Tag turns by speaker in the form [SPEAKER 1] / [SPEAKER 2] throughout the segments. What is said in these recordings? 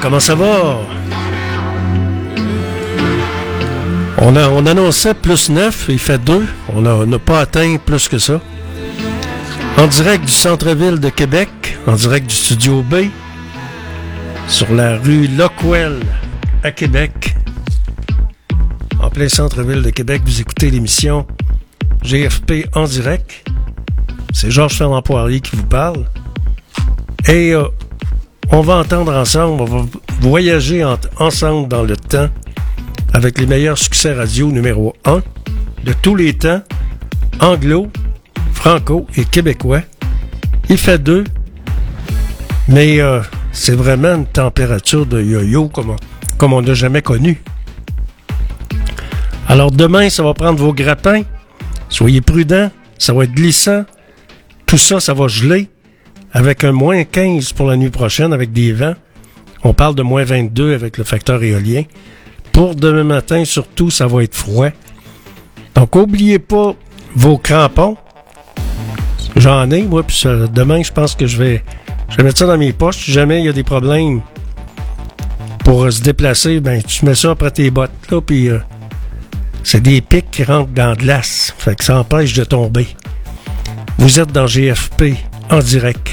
[SPEAKER 1] Comment ça va? On, a, on annonçait plus 9, il fait 2. On n'a pas atteint plus que ça. En direct du centre-ville de Québec, en direct du studio B, sur la rue Lockwell à Québec. En plein centre-ville de Québec, vous écoutez l'émission GFP en direct. C'est Georges Fernand Poirier qui vous parle. Et euh, on va entendre ensemble, on va voyager ensemble dans le temps avec les meilleurs succès radio numéro 1 de tous les temps, anglo, franco et québécois. Il fait deux, mais euh, c'est vraiment une température de yo-yo comme, comme on n'a jamais connu. Alors demain, ça va prendre vos grappins. Soyez prudents, ça va être glissant. Tout ça, ça va geler avec un moins 15 pour la nuit prochaine avec des vents. On parle de moins 22 avec le facteur éolien. Pour demain matin, surtout, ça va être froid. Donc, n'oubliez pas vos crampons. J'en ai, moi, puis demain, je pense que je vais, je vais mettre ça dans mes poches. Si jamais il y a des problèmes pour se déplacer, ben, tu mets ça après tes bottes, là, puis euh, c'est des pics qui rentrent dans de l'as. Fait que ça empêche de tomber. Vous êtes dans GFP en direct.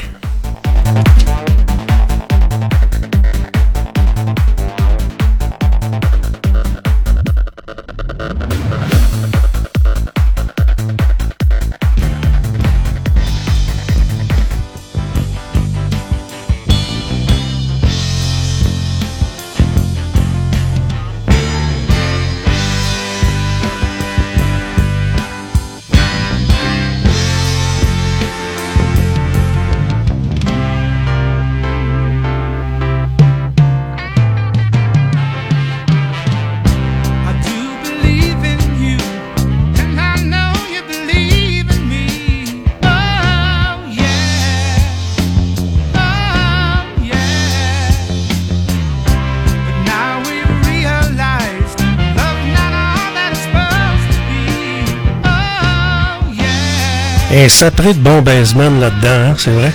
[SPEAKER 1] Et ça de bon baisement là-dedans, hein, c'est vrai?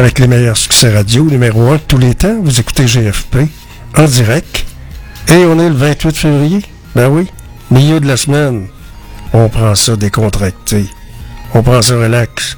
[SPEAKER 1] avec les meilleurs succès radio, numéro 1 tous les temps. Vous écoutez GFP en direct. Et on est le 28 février. Ben oui, milieu de la semaine. On prend ça décontracté. On prend ça relax.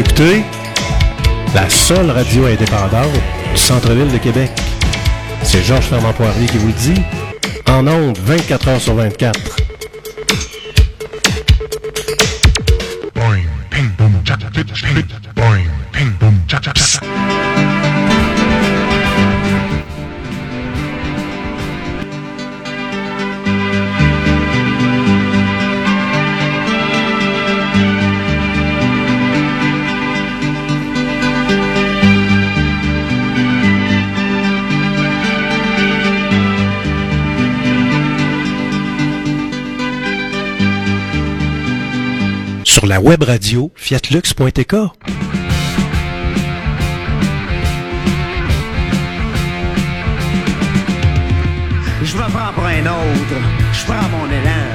[SPEAKER 1] Écoutez la seule radio indépendante du centre-ville de Québec. C'est Georges Fernand Poirier qui vous dit. En ondes, 24 heures sur 24. Sur la web radio fiatlux.tk.
[SPEAKER 2] Je me prends pour un autre, je prends mon élan,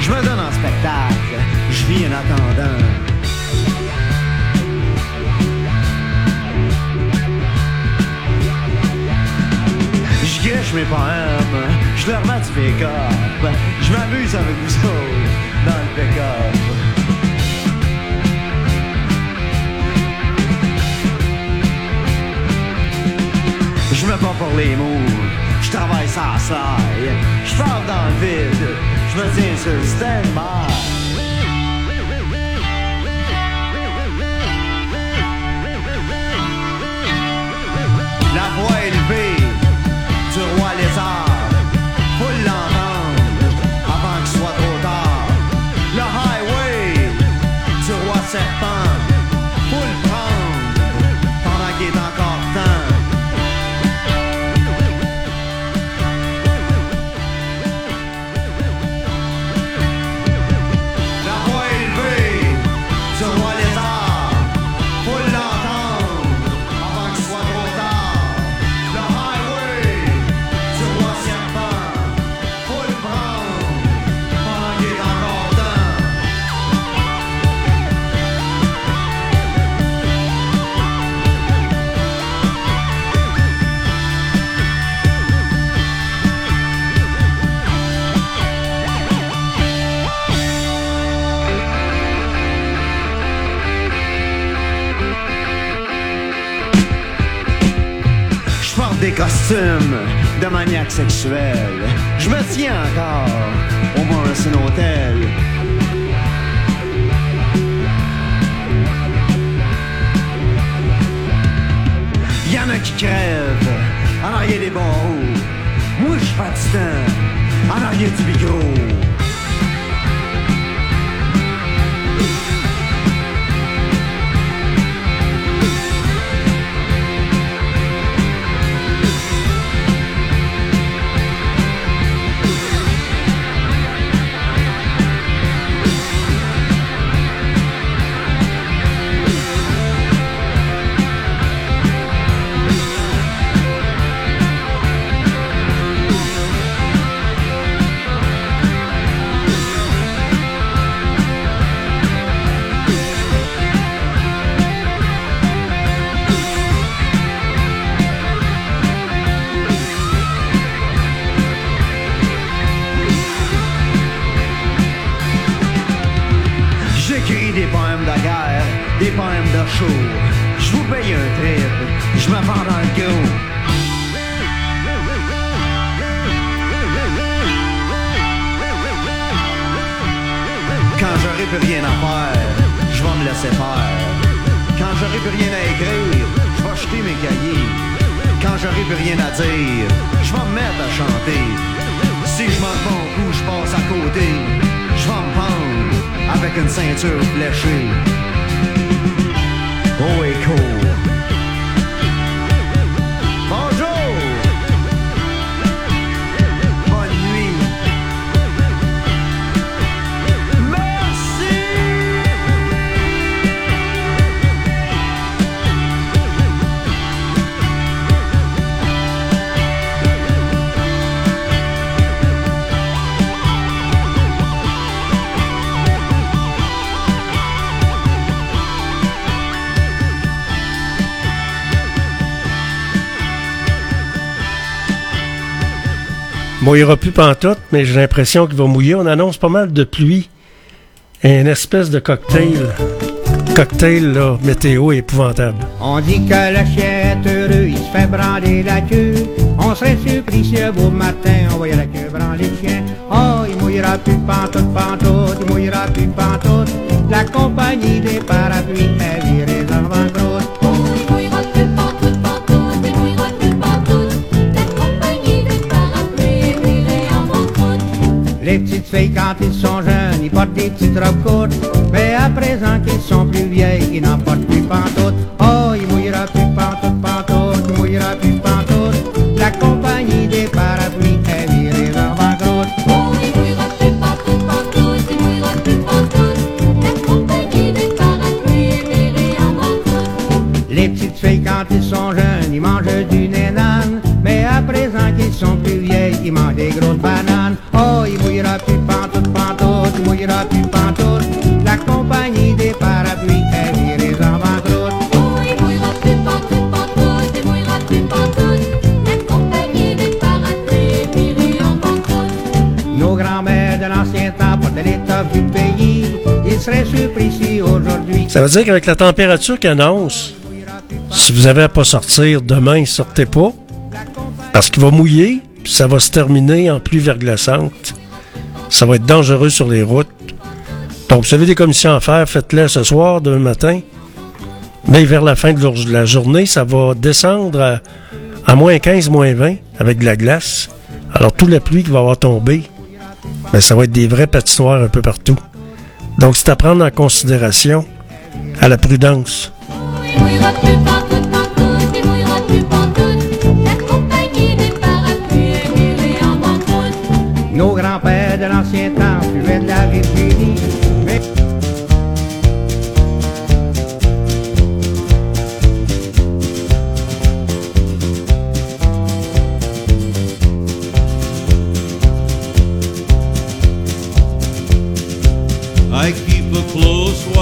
[SPEAKER 2] je me donne en spectacle, je vis en attendant. Je gâche mes poèmes, je leur mets du pick-up, je m'amuse avec vous autres dans le pick-up. Je me bats pour les mots, je travaille sans saille, je dans le vide, je me tiens sur le stand-by. Des costumes de maniaque sexuel. Je me tiens encore au Morrison Hotel. Y'en a qui crèvent en arrière des barreaux. Moi, je suis patinant en arrière du micro.
[SPEAKER 1] Aura plus pantoute, mais j'ai l'impression qu'il va mouiller. On annonce pas mal de pluie. Un espèce de cocktail cocktail là, météo épouvantable.
[SPEAKER 3] On dit que le chien est heureux, il se fait brander la queue. On serait surpris si un beau matin on voyait la queue branler le chien. Oh, il mouillera plus pantoute, pantoute, il mouillera plus pantoute. La compagnie des parapluies est virée en banqueroute.
[SPEAKER 4] Oh,
[SPEAKER 3] Les petites filles quand ils sont jeunes, ils portent des petites robes courtes. Mais à présent qu'ils sont plus vieilles, ils n'en portent plus pantoute.
[SPEAKER 1] Ça veut dire qu'avec la température qu'il annonce, si vous avez à pas sortir demain, sortez pas. Parce qu'il va mouiller, puis ça va se terminer en pluie verglaçante. Ça va être dangereux sur les routes. Donc, vous avez des commissions à faire, faites-les ce soir, demain matin. Mais vers la fin de la journée, ça va descendre à, à moins 15, moins 20 avec de la glace. Alors, toute la pluie qui va avoir tombé, ben, ça va être des vraies patinoires un peu partout. Donc, c'est à prendre en considération à la prudence.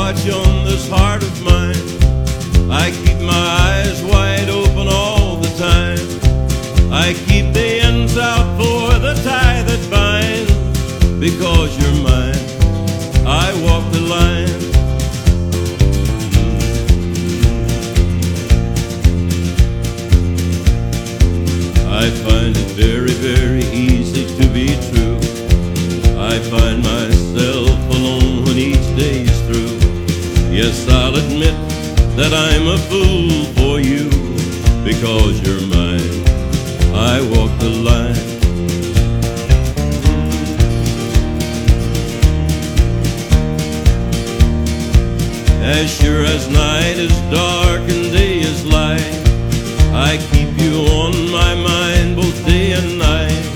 [SPEAKER 5] Watch on this heart of mine. I keep my eyes wide open all the time. I keep the ends out for the tie that binds. Because you're mine, I walk the line. I find it very, very easy to be true. I find myself Yes, I'll admit that I'm a fool for you because you're mine. I walk the line. As sure as night is dark and day is light, I keep you on my mind both day and night.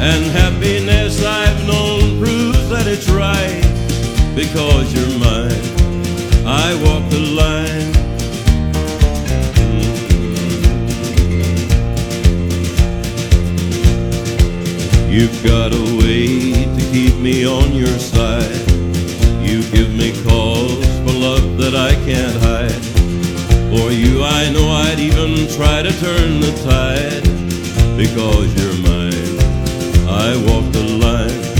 [SPEAKER 5] And happiness I've known proves that it's right because you're mine. I walk the line. You've got a way to keep me on your side. You give me cause for love that I can't hide. For you, I know I'd even try to turn the tide because you're mine. I walk the line.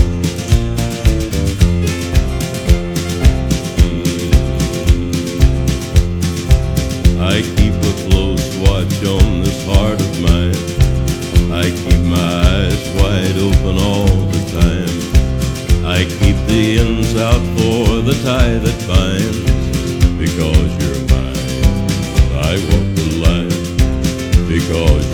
[SPEAKER 5] Out for the tie that binds because you're mine. I walk the line because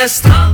[SPEAKER 6] Let's talk.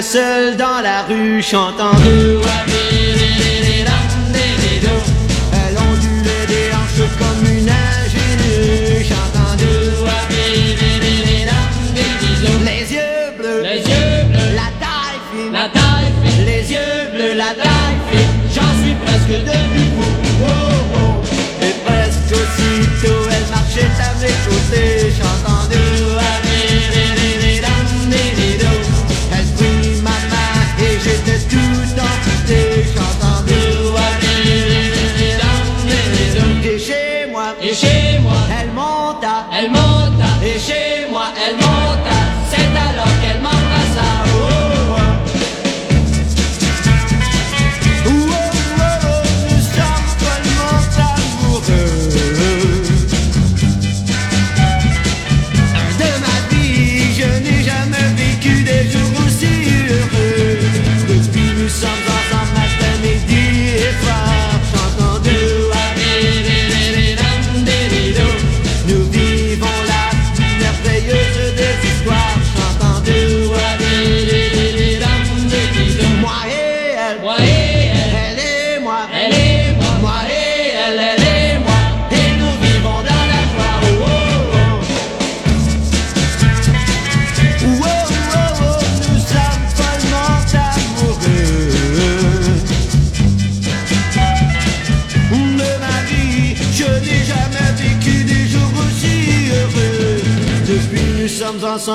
[SPEAKER 6] est seul dans
[SPEAKER 2] la rue, chantant de Elle ondulait des hanches comme une ingénue, chantant de Les yeux bleus,
[SPEAKER 7] les yeux bleus,
[SPEAKER 2] la taille fine,
[SPEAKER 7] la taille fine,
[SPEAKER 2] les yeux bleus, la taille fine, j'en suis presque devenu fou.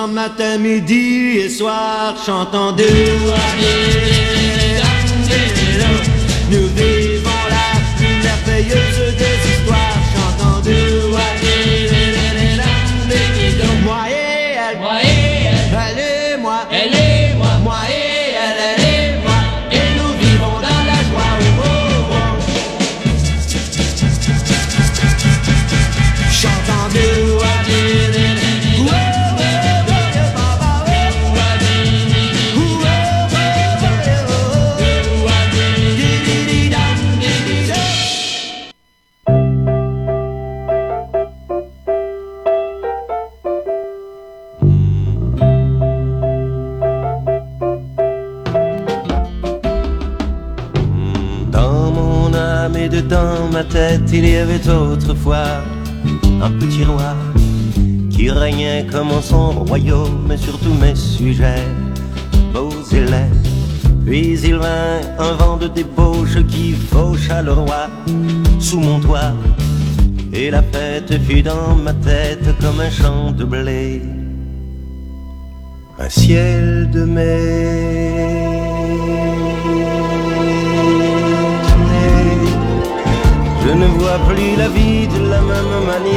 [SPEAKER 2] Matin, midi et soir, chantant deux. Nous
[SPEAKER 8] un vent de débauche qui faucha le roi sous mon toit, et la fête fut dans ma tête comme un champ de blé, un ciel de mai. Je ne vois plus la vie de la même manière.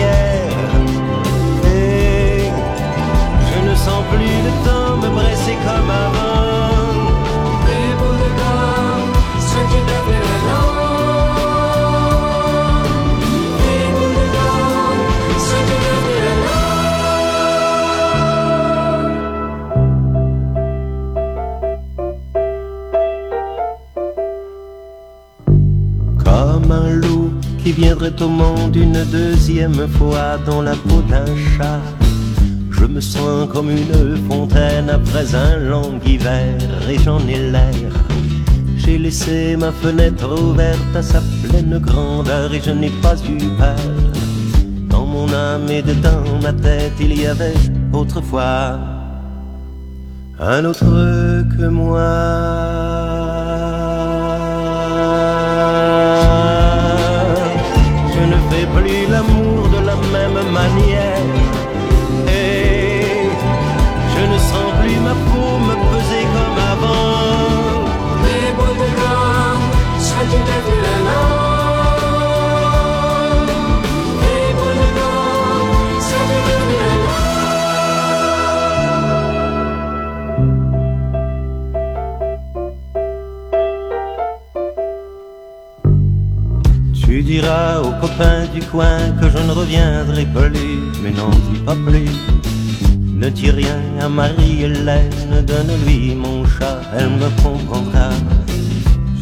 [SPEAKER 8] Viendrait au monde une deuxième fois dans la peau d'un chat. Je me sens comme une fontaine après un long hiver et j'en ai l'air. J'ai laissé ma fenêtre ouverte à sa pleine grandeur et je n'ai pas eu peur. Dans mon âme et dedans ma tête, il y avait autrefois un autre que moi. Manière. Reviendrai plus, mais n'en dis pas plus. Ne dis rien à Marie-Hélène, donne-lui mon chat, elle me comprendra.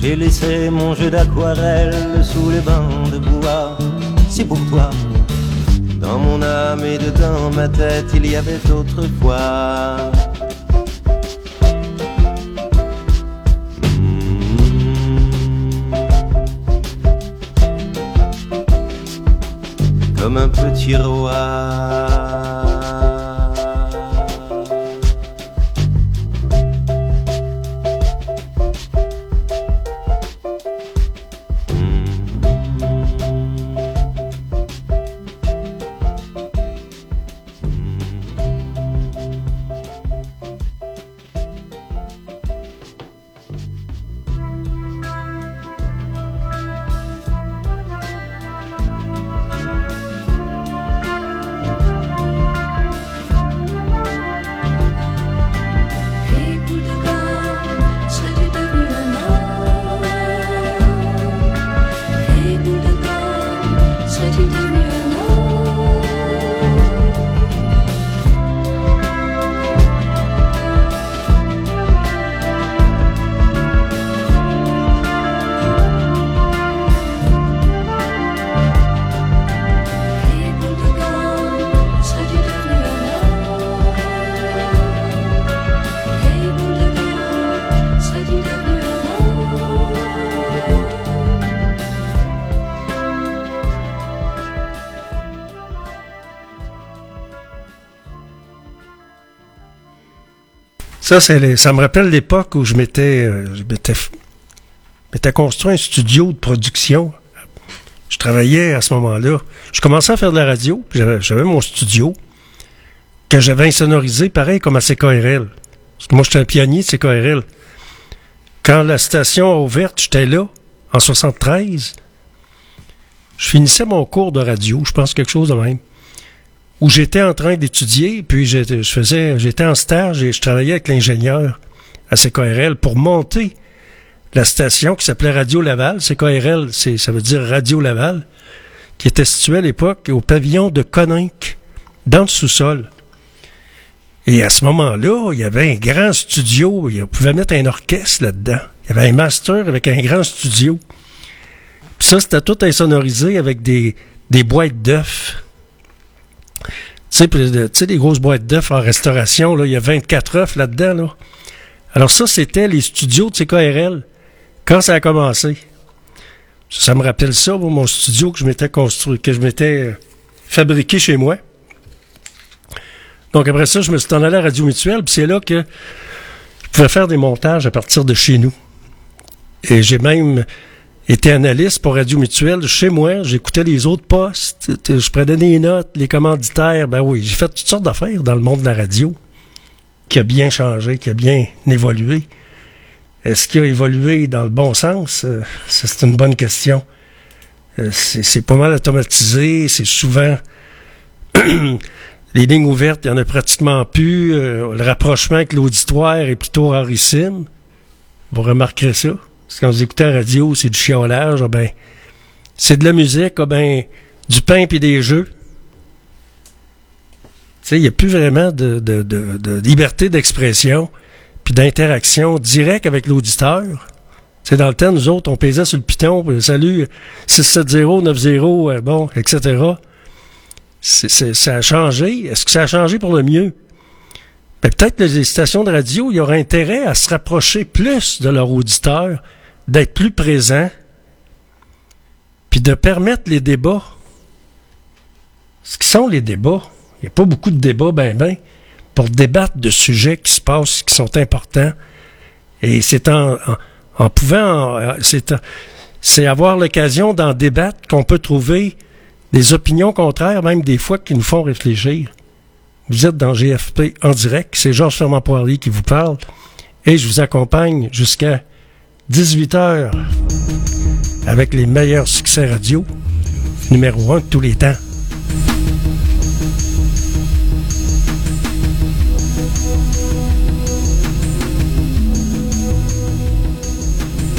[SPEAKER 8] J'ai laissé mon jeu d'aquarelle sous les bancs de bois, c'est pour toi. Dans mon âme et dedans ma tête, il y avait autrefois. Comme
[SPEAKER 1] Ça, les- ça me rappelle l'époque où je m'étais, euh, je m'étais, construit un studio de production. Je travaillais à ce moment-là. Je commençais à faire de la radio, j'avais mon studio. que j'avais insonorisé, pareil comme à CKRL. Parce que moi, j'étais un pionnier de CKRL. Quand la station a ouverte, j'étais là, en 73. Je finissais mon cours de radio, je pense quelque chose de même. Où j'étais en train d'étudier, puis je faisais, j'étais en stage et je travaillais avec l'ingénieur à CKRL pour monter la station qui s'appelait Radio Laval. CKRL, ça veut dire Radio Laval, qui était située à l'époque au pavillon de Coninck, dans le sous-sol. Et à ce moment-là, il y avait un grand studio. On pouvait mettre un orchestre là-dedans. Il y avait un master avec un grand studio. Puis ça, c'était tout insonorisé avec des, des boîtes d'œufs. Tu sais, des grosses boîtes d'œufs en restauration, il y a 24 œufs là-dedans. Là. Alors ça, c'était les studios de CKRL quand ça a commencé. Ça, me rappelle ça, mon studio que je m'étais construit, que je m'étais euh, fabriqué chez moi. Donc après ça, je me suis en allé à Radio Mutuelle, puis c'est là que je pouvais faire des montages à partir de chez nous. Et j'ai même été analyste pour Radio Mutuelle chez moi. J'écoutais les autres postes, je prenais des notes, les commanditaires. Ben oui, j'ai fait toutes sortes d'affaires dans le monde de la radio qui a bien changé, qui a bien évolué. Est-ce qu'il a évolué dans le bon sens? Euh, c'est une bonne question. Euh, c'est c'est pas mal automatisé, c'est souvent les lignes ouvertes, il n'y en a pratiquement plus. Euh, le rapprochement avec l'auditoire est plutôt rarissime. Vous remarquerez ça. Parce que quand vous écoutez la radio, c'est du chiolage, ah ben, c'est de la musique, ah ben, du pain puis des jeux. Il n'y a plus vraiment de, de, de, de liberté d'expression puis d'interaction directe avec l'auditeur. Sais, dans le temps, nous autres, on pesait sur le piton, puis, salut, 670, 90, euh, bon, etc. C'est- c'est- ça a changé. Est-ce que ça a changé pour le mieux? Peut-être les stations de radio, il y aura intérêt à se rapprocher plus de leur auditeur, d'être plus présents, puis de permettre les débats. Ce qui sont les débats? Il n'y a pas beaucoup de débats, ben ben, pour débattre de sujets qui se passent, qui sont importants. Et c'est en, en, pouvant, c'est, en- c'est avoir l'occasion d'en débattre qu'on peut trouver des opinions contraires, même des fois qui nous font réfléchir. Vous êtes dans GFP en direct. C'est Georges Fermant Poirier qui vous parle. Et je vous accompagne jusqu'à 18h avec les meilleurs succès radio. Numéro un de tous les temps.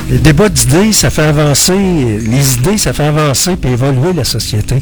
[SPEAKER 1] Les débats d'idées, ça fait avancer, les idées, ça fait avancer et évoluer la société.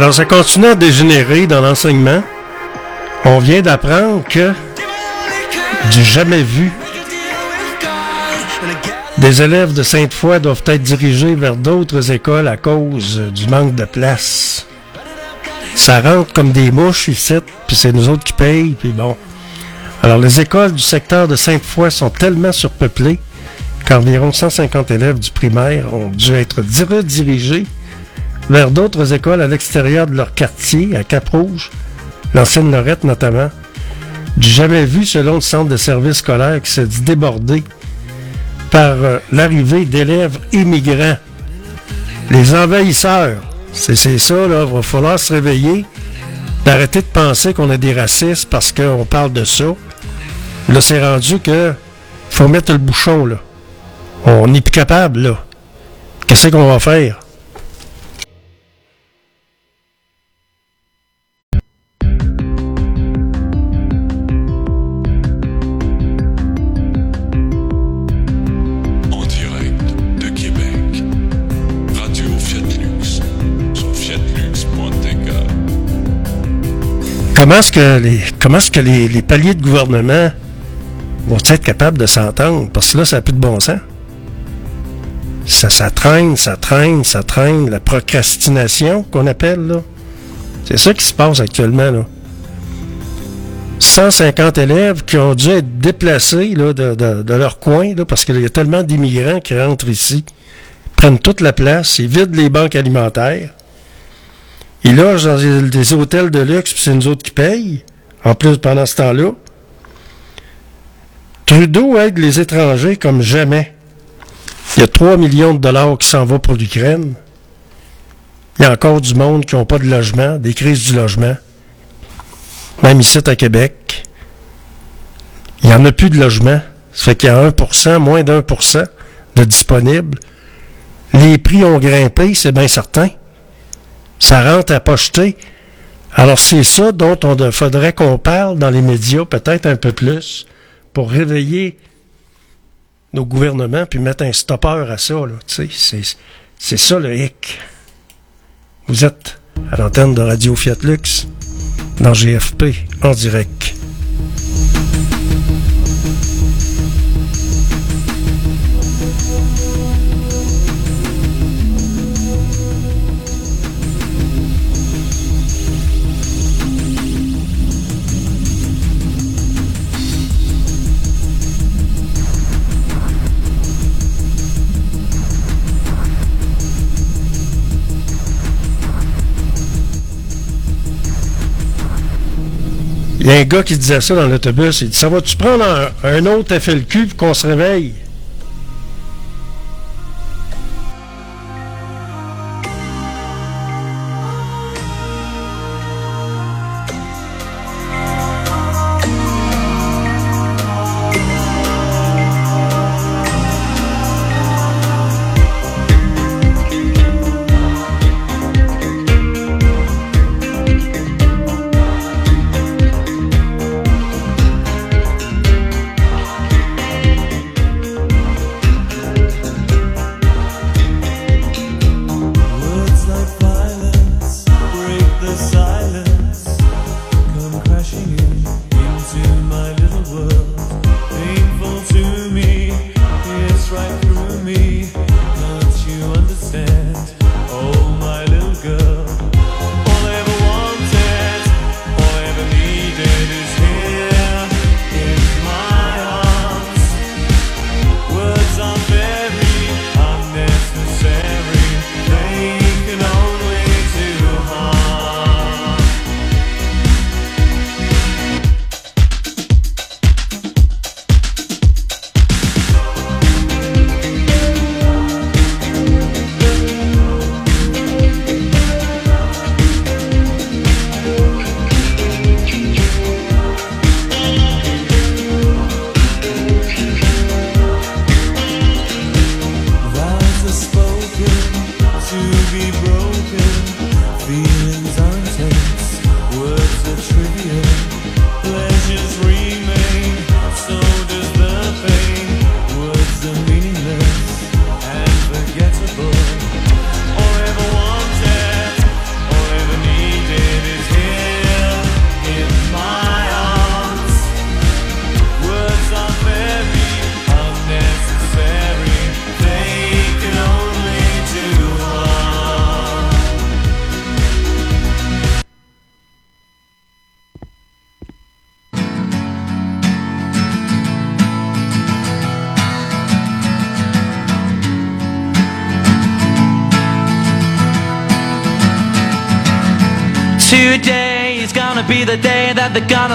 [SPEAKER 9] Alors, ça continue à dégénérer dans l'enseignement. On vient d'apprendre que du jamais vu, des élèves de Sainte-Foy doivent être dirigés vers d'autres écoles à cause du manque de place. Ça rentre comme des mouches ici, puis c'est nous autres qui payent, puis bon. Alors, les écoles du secteur de Sainte-Foy sont tellement surpeuplées qu'environ 150 élèves du primaire ont dû être di- redirigés vers d'autres écoles à l'extérieur de leur quartier, à Cap-Rouge, l'ancienne Lorette notamment. Du jamais vu selon le centre de services scolaires qui s'est débordé par euh, l'arrivée d'élèves immigrants. Les envahisseurs. C'est c'est ça, là. Il va falloir se réveiller, d'arrêter de penser qu'on est des racistes parce qu'on parle de ça. Là, c'est rendu que faut mettre le bouchon, là. On n'est plus capable, là. Qu'est-ce qu'on va faire? Comment est-ce que les, paliers de gouvernement vont être capables de s'entendre? Parce que là, ça n'a plus de bon sens. Ça, ça traîne, ça traîne, ça traîne. La procrastination qu'on appelle, là. C'est ça qui se passe actuellement, là. 150 élèves qui ont dû être déplacés de, leur coin, parce qu'il y a tellement d'immigrants qui rentrent ici, prennent toute la place, ils vident les banques alimentaires. Ils logent dans des, des hôtels de luxe, puis c'est nous autres qui payent, en plus pendant ce temps-là. Trudeau aide les étrangers comme jamais. Il y a 3 millions de dollars qui s'en vont pour l'Ukraine. Il y a encore du monde qui n'ont pas de logement, des crises du logement.
[SPEAKER 10] même ici à Québec. Il n'y en a plus de logement. Ça fait qu'il y a 1%, moins d'un pour cent de disponibles. Les prix ont grimpé, c'est bien certain. Ça rentre à pocheter. Alors c'est ça dont on faudrait qu'on parle dans les médias peut-être un peu plus pour réveiller nos gouvernements puis mettre un stoppeur à ça. C'est ça le hic. Vous êtes à l'antenne de Radio Fiat Lux dans GFP en direct. Il y a un gars qui disait ça dans l'autobus. Il dit Ça va-tu prendre un, autre FLQ pour qu'on se réveille?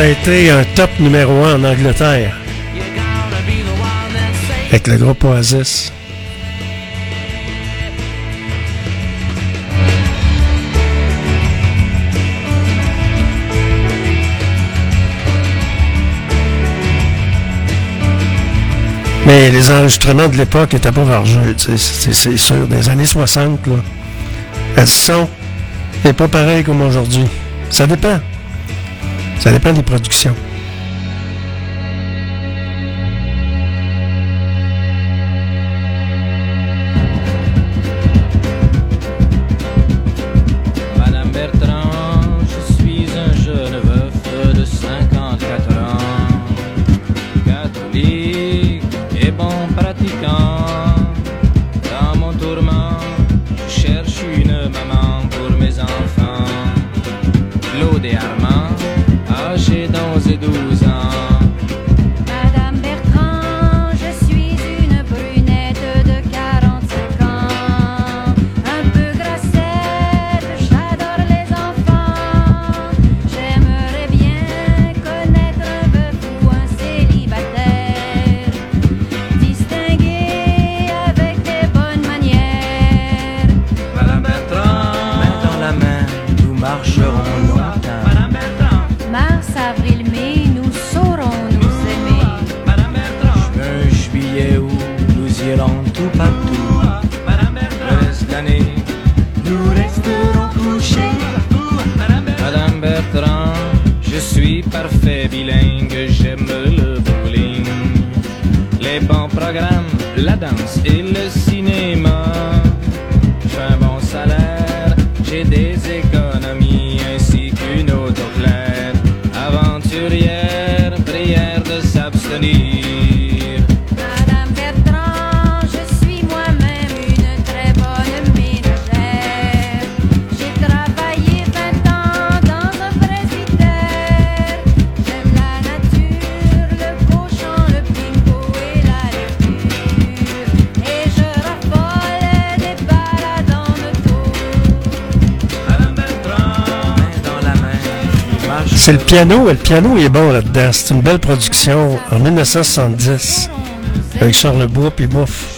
[SPEAKER 11] a été un top numéro un en Angleterre. Avec le groupe Oasis. Mais les enregistrements de l'époque étaient pas vergeux, c'est sûr, des années 60, là. Le son n'est pas pareilles comme aujourd'hui. Ça dépend. Ça dépend des productions. piano, le piano est bon là-dedans. C'est une belle production en 1970 avec Charles Bois puis Bouffe.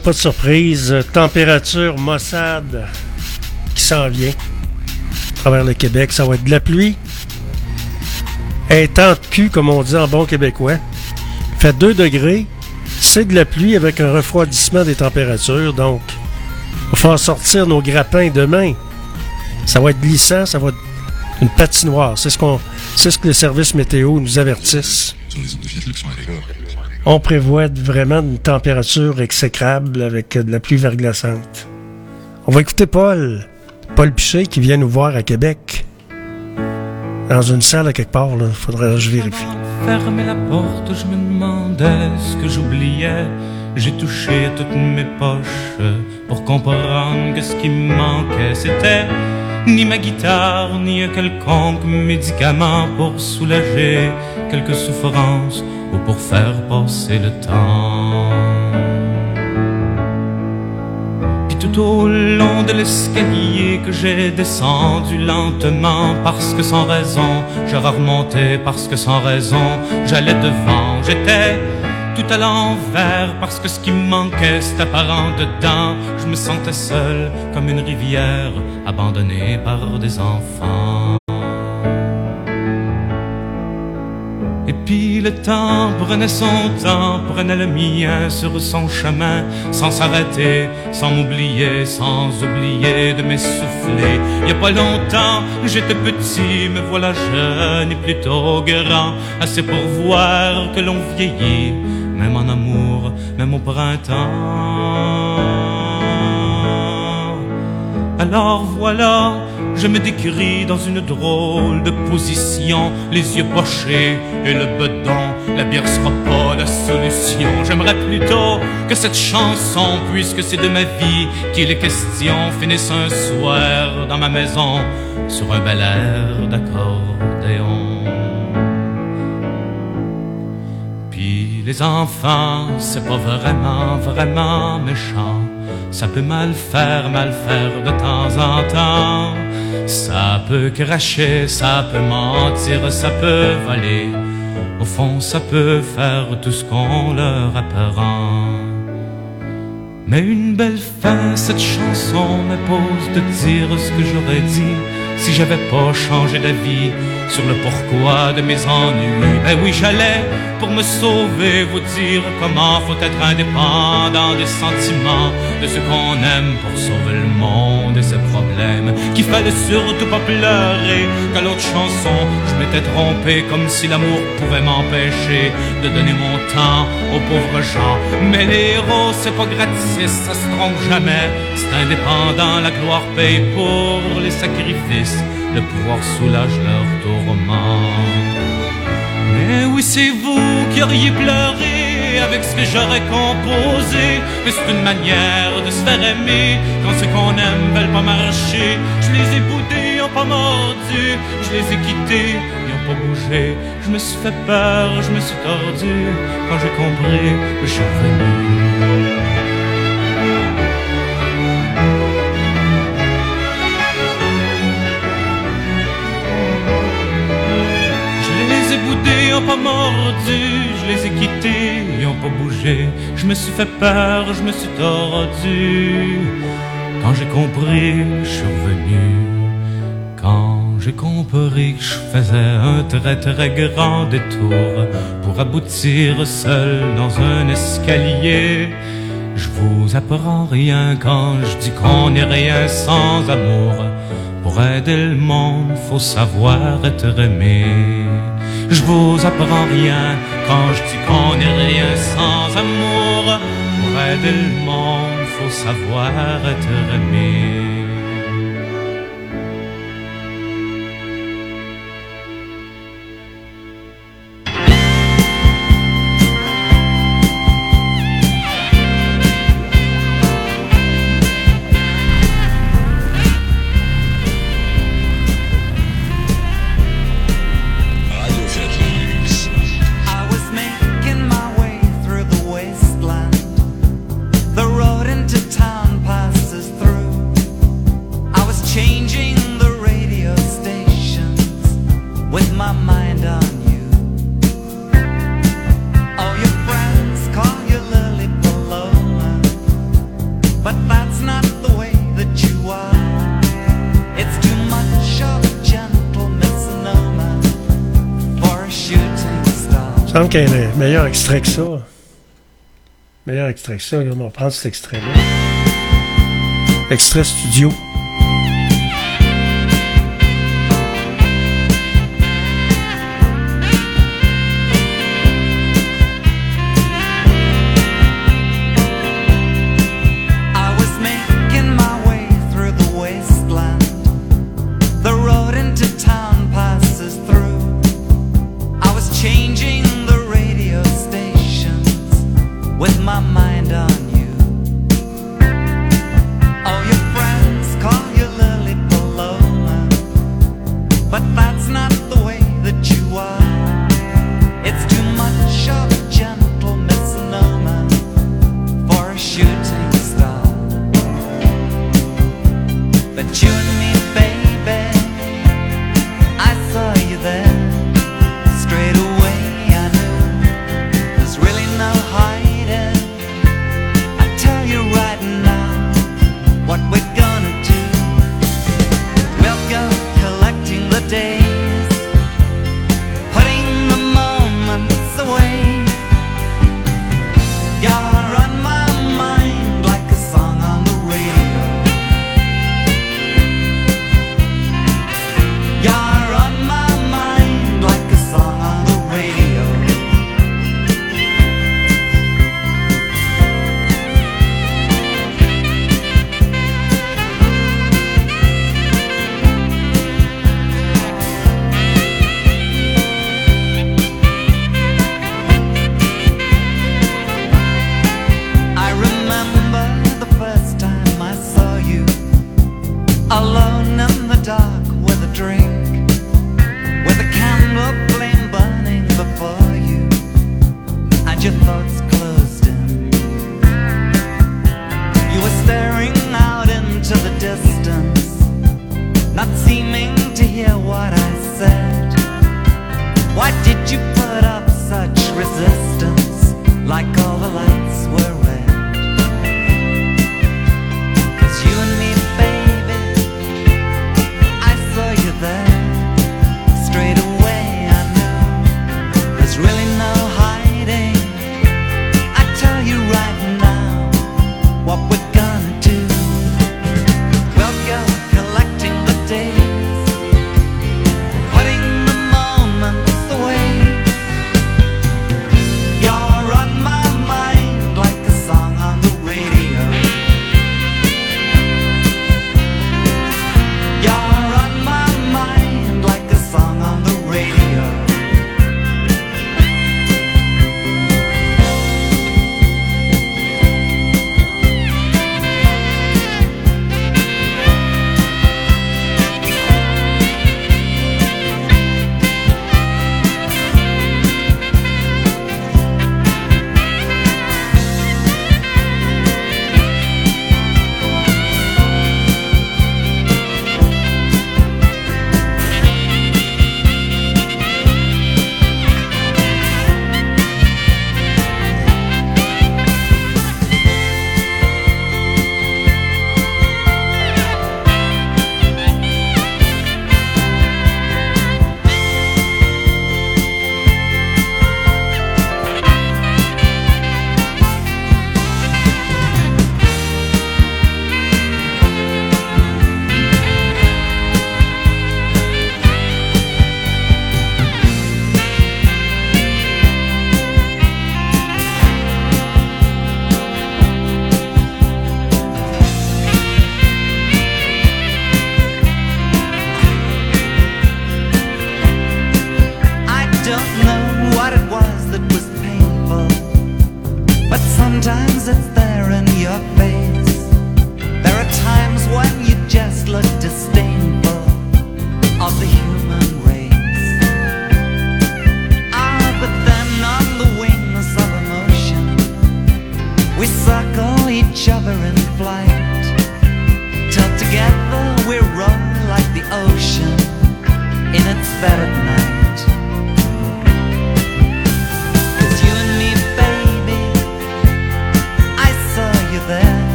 [SPEAKER 12] Pas
[SPEAKER 13] de
[SPEAKER 1] surprise. Température Mossad qui s'en vient à travers le Québec. Ça va être de la pluie. Un temps de cul, comme on dit en bon québécois. Fait 2 degrés. C'est de la pluie avec un refroidissement des températures. Donc, il va falloir sortir nos grappins demain. Ça va être glissant, ça va être une patinoire. C'est ce, qu'on, c'est ce que les services météo nous avertissent. On prévoit vraiment une température exécrable avec de la pluie verglaçante. On va écouter Paul, Paul Piché, qui vient nous voir à Québec. Dans une salle à quelque part, il faudrait que je vérifie.
[SPEAKER 14] Fermer la porte, je me demandais ce que j'oubliais. J'ai touché toutes mes poches pour comprendre que ce qui me manquait, c'était ni ma guitare, ni un quelconque médicament pour soulager quelques souffrances ou pour faire passer le temps. Puis tout au long de l'escalier que j'ai descendu lentement parce que sans raison j'aurais remonté parce que sans raison j'allais devant. J'étais tout à l'envers parce que ce qui manquait c'était apparent dedans. Je me sentais seul comme une rivière abandonnée par des enfants. Et puis le temps prenait son temps, prenait le mien sur son chemin, sans s'arrêter, sans m'oublier, sans oublier de m'essouffler. Il y a pas longtemps, j'étais petit, me voilà jeune et plutôt grand, assez pour voir que l'on vieillit, même en amour, même au printemps. Alors voilà, je me décris dans une drôle de position, les yeux pochés et le bedon. La bière sera pas la solution. J'aimerais plutôt que cette chanson, puisque c'est de ma vie qu'il est question, finisse un soir dans ma maison sur un bel air d'accordéon. Les enfants, c'est pas vraiment, vraiment méchant. Ça peut mal faire, mal faire de temps en temps. Ça peut cracher, ça peut mentir, ça peut voler. Au fond, ça peut faire tout ce qu'on leur apprend. Mais une belle fin, cette chanson m'impose de dire ce que j'aurais dit si j'avais pas changé d'avis sur le pourquoi de mes ennuis. Ben oui, j'allais pour me sauver vous dire comment faut être indépendant des sentiments de ce qu'on aime pour sauver le monde et ses problèmes. Qu'il fallait surtout pas pleurer qu'à l'autre chanson je m'étais trompé comme si l'amour pouvait m'empêcher de donner mon temps aux pauvres gens. Mais les héros c'est pas gratis, ça se trompe jamais. C'est indépendant, la gloire paye pour les sacrifices. Le pouvoir soulage leur tourment. Mais oui, c'est vous qui auriez pleuré avec ce que j'aurais composé. Mais c'est une manière de se faire aimer quand ce qu'on aime veulent pas marcher. Je les ai boudés, ils ont pas mordu. Je les ai quittés, ils ont pas bougé. Je me suis fait peur, je me suis tordu. Quand j'ai compris, je suis revenu. Boudés, ont pas mordu. Je les ai quittés, ils ont pas bougé. Je me suis fait peur, je me suis tordu. Quand j'ai compris, je suis revenu. Quand j'ai compris que je faisais un très très grand détour pour aboutir seul dans un escalier. Je vous apprends rien quand je dis qu'on n'est rien sans amour. Pour aider le monde, faut savoir être aimé. Je vous apprends rien quand je dis qu'on n'est rien sans amour. Pour aider le monde, faut savoir être aimé?
[SPEAKER 15] semble meilleur extrait que ça. Meilleur extrait que ça. On va prendre cet extrait-là. Extrait studio.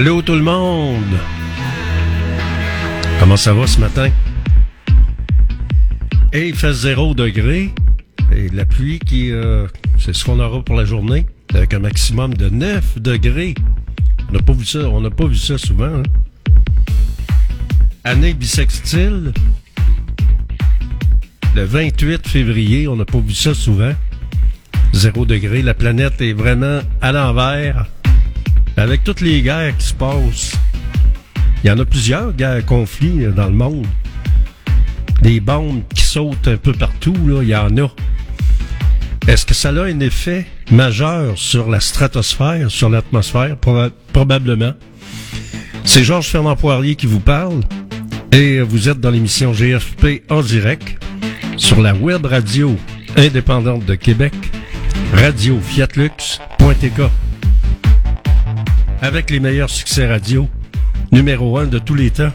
[SPEAKER 16] Allô tout le monde! Comment ça va ce matin? Et il fait 0 degré. Et la pluie qui... euh, c'est ce qu'on aura pour la journée. Avec un maximum de 9 degrés. On n'a pas vu ça, on n'a pas vu ça souvent. hein. Année bissextile. Le 28 février, on n'a pas vu ça souvent. 0 degré. La planète est vraiment à l'envers. Avec toutes les guerres qui se passent. Il y en a plusieurs guerres, conflits euh, dans le monde. Des bombes qui sautent un peu partout, il y en a. Est-ce que ça a un effet majeur sur la stratosphère, sur l'atmosphère? Proba- probablement. C'est Georges Fernand Poirier qui vous parle et vous êtes dans l'émission GFP en direct sur la web radio indépendante de Québec, radio fiatlux.tk avec les meilleurs succès radio, numéro un de tous les temps.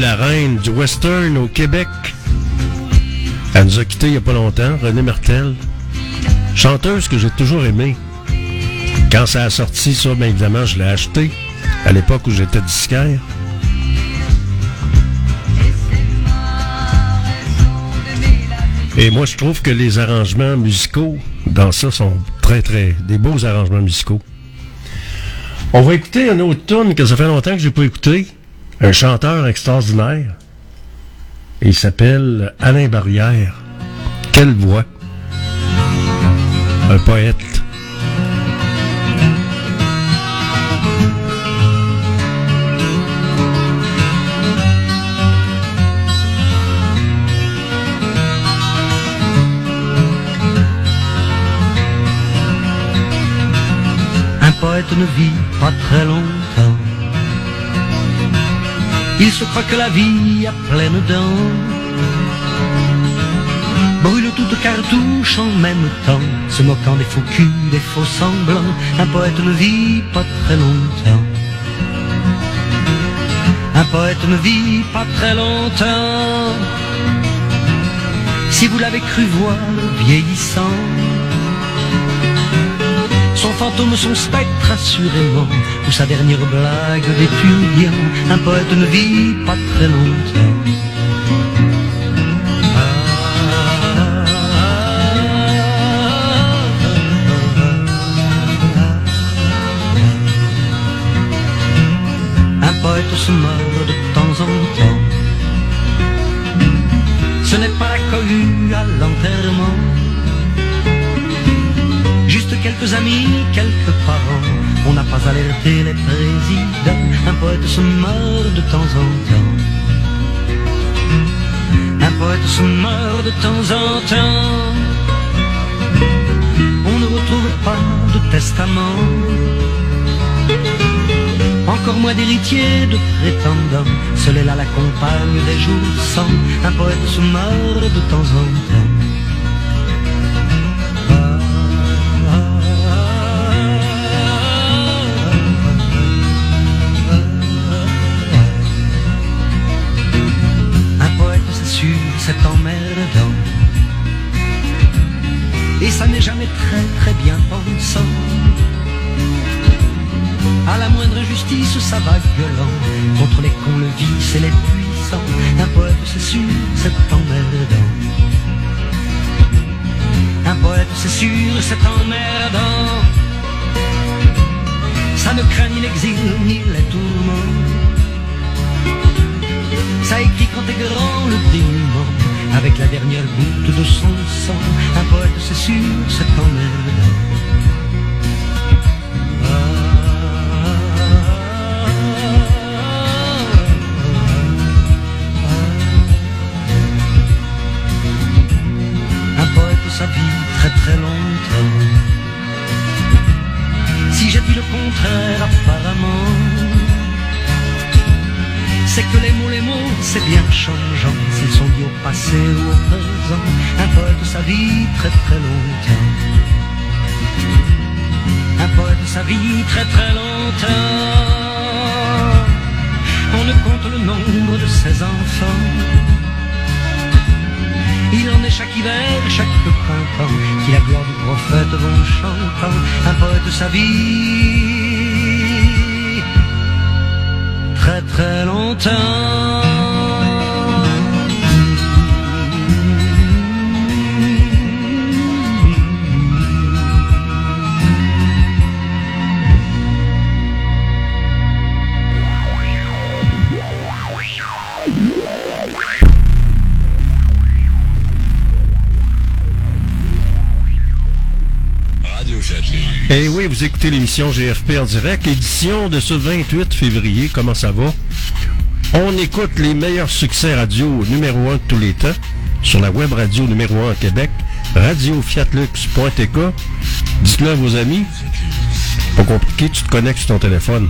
[SPEAKER 1] La
[SPEAKER 16] reine du western au Québec. Elle nous a quittés il n'y a pas longtemps, René Martel. Chanteuse que j'ai toujours aimée. Quand ça a sorti, ça, bien évidemment, je l'ai acheté. À l'époque où j'étais disquaire. Et moi, je trouve que les arrangements musicaux dans ça sont très, très... des beaux arrangements musicaux. On va écouter un autre tune que ça fait longtemps que j'ai pas écouté. Un chanteur extraordinaire. Il s'appelle Alain Barrière. Quelle voix. Un poète.
[SPEAKER 17] Un poète ne vit pas très longtemps. Il se croit que la vie a pleine dents. brûle toute cartouche en même temps, se moquant des faux culs, des faux semblants. Un poète ne vit pas très longtemps. Un poète ne vit pas très longtemps. Si vous l'avez cru voir vieillissant, son fantôme, son spectre assurément, ou sa dernière blague d'étudiant, un poète ne vit pas très longtemps. Un poète se meurt de temps en temps. Ce n'est pas la cohue à l'enterrement. Juste quelques amis, se meurt de temps en temps. On ne retrouve pas de testament. Encore moins d'héritiers, de prétendants. Seule est là la compagne des jours sans. Un poète se meurt de temps en temps. Ça va gueulant. Contre les cons, le vice et les puissants. Un poète, c'est sûr, c'est emmerdant. Un poète, c'est sûr, c'est emmerdant. Ça ne craint ni l'exil, ni les tourments. Ça écrit quand est grand le dénouement. Avec la dernière goutte de son sang. Un poète, c'est sûr, c'est emmerdant.
[SPEAKER 1] GFP en direct, édition de ce 28 février. Comment ça va? On écoute les meilleurs succès radio numéro 1 de tous les temps sur la web radio numéro 1 à Québec, radiofiatlux.tk. Dites-le à vos amis. Pas compliqué, tu te connectes sur ton téléphone.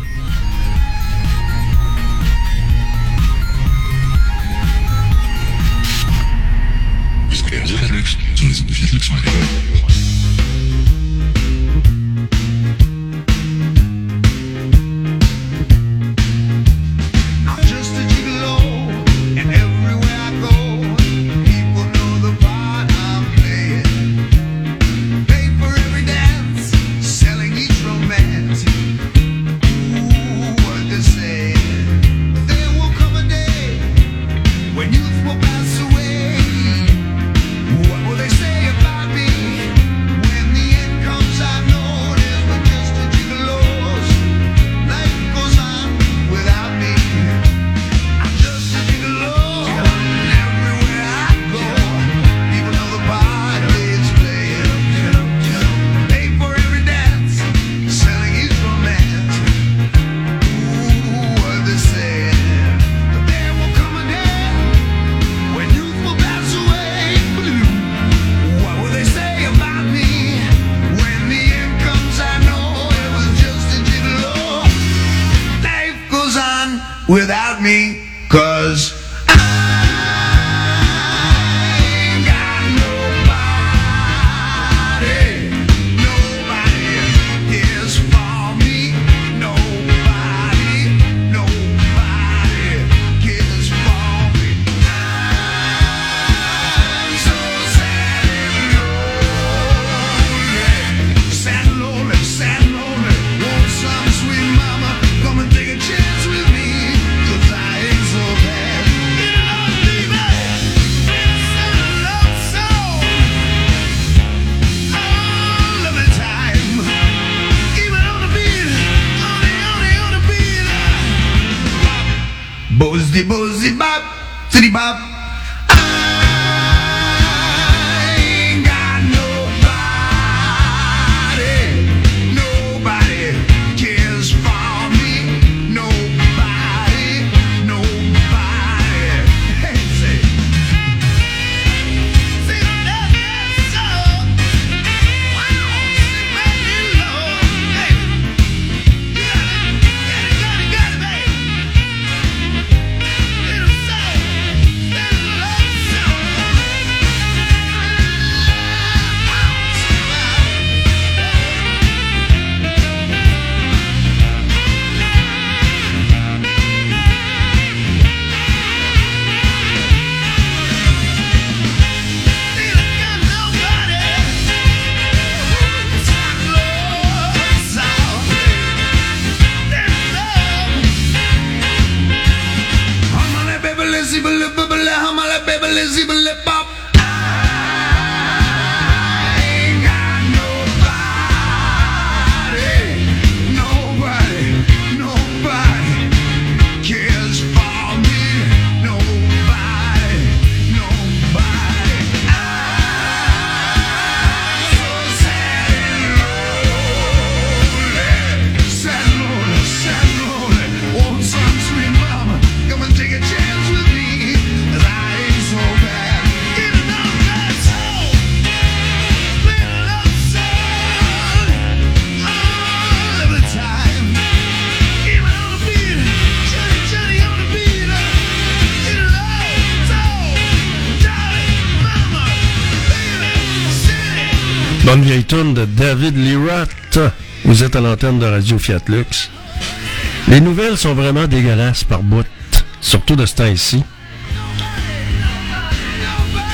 [SPEAKER 18] Vous
[SPEAKER 1] êtes à l'antenne de Radio Fiat Lux. Les nouvelles sont vraiment dégueulasses par bout, surtout de ce temps-ci.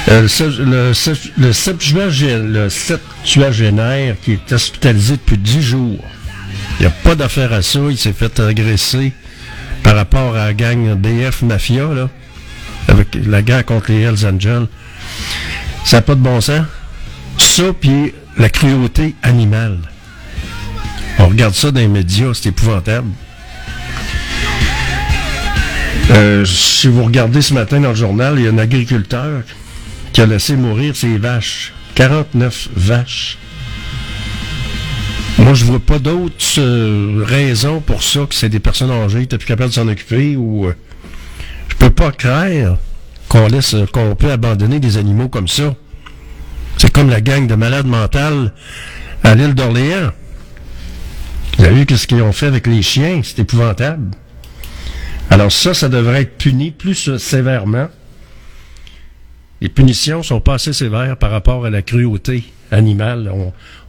[SPEAKER 1] Euh, le, le, le septuagé- le septuagénaire qui est hospitalisé depuis 10 jours. Il n'y a pas d'affaire à ça. Il s'est fait agresser par rapport à la gang DF Mafia, avec la guerre contre les Hells Angels. Ça n'a pas de bon sens. Ça, puis la cruauté animale. Regarde ça dans les médias, c'est épouvantable. Euh, si vous regardez ce matin dans le journal, il y a un agriculteur qui a laissé mourir ses vaches. 49 vaches. Moi, je vois pas d'autres euh, raisons pour ça que c'est des personnes âgées qui étaient plus capables de s'en occuper ou... euh, je peux pas croire qu'on laisse, qu'on peut abandonner des animaux comme ça. C'est comme la gang de malades mentales à l'île d'Orléans. Vous avez vu ce qu'ils ont fait avec les chiens? C'est épouvantable. Alors ça, ça devrait être puni plus sévèrement. Les punitions sont pas assez sévères par rapport à la cruauté animale.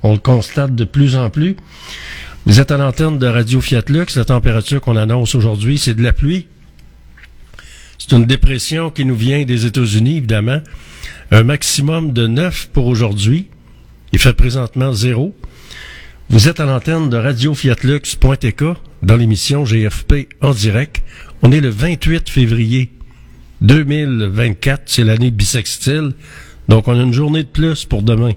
[SPEAKER 1] On, le constate de plus en plus. Vous êtes à l'antenne de Radio Fiat Lux. La température qu'on annonce aujourd'hui, c'est de la pluie. C'est une dépression qui nous vient des États-Unis, évidemment. Un maximum de 9 pour aujourd'hui. Il fait présentement 0. Vous êtes à l'antenne de radiofiatlux.tk dans l'émission GFP en direct. On est le 28 février 2024. C'est l'année bissextile. Donc, on a une journée de plus pour demain.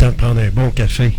[SPEAKER 1] Temps de prendre un bon café.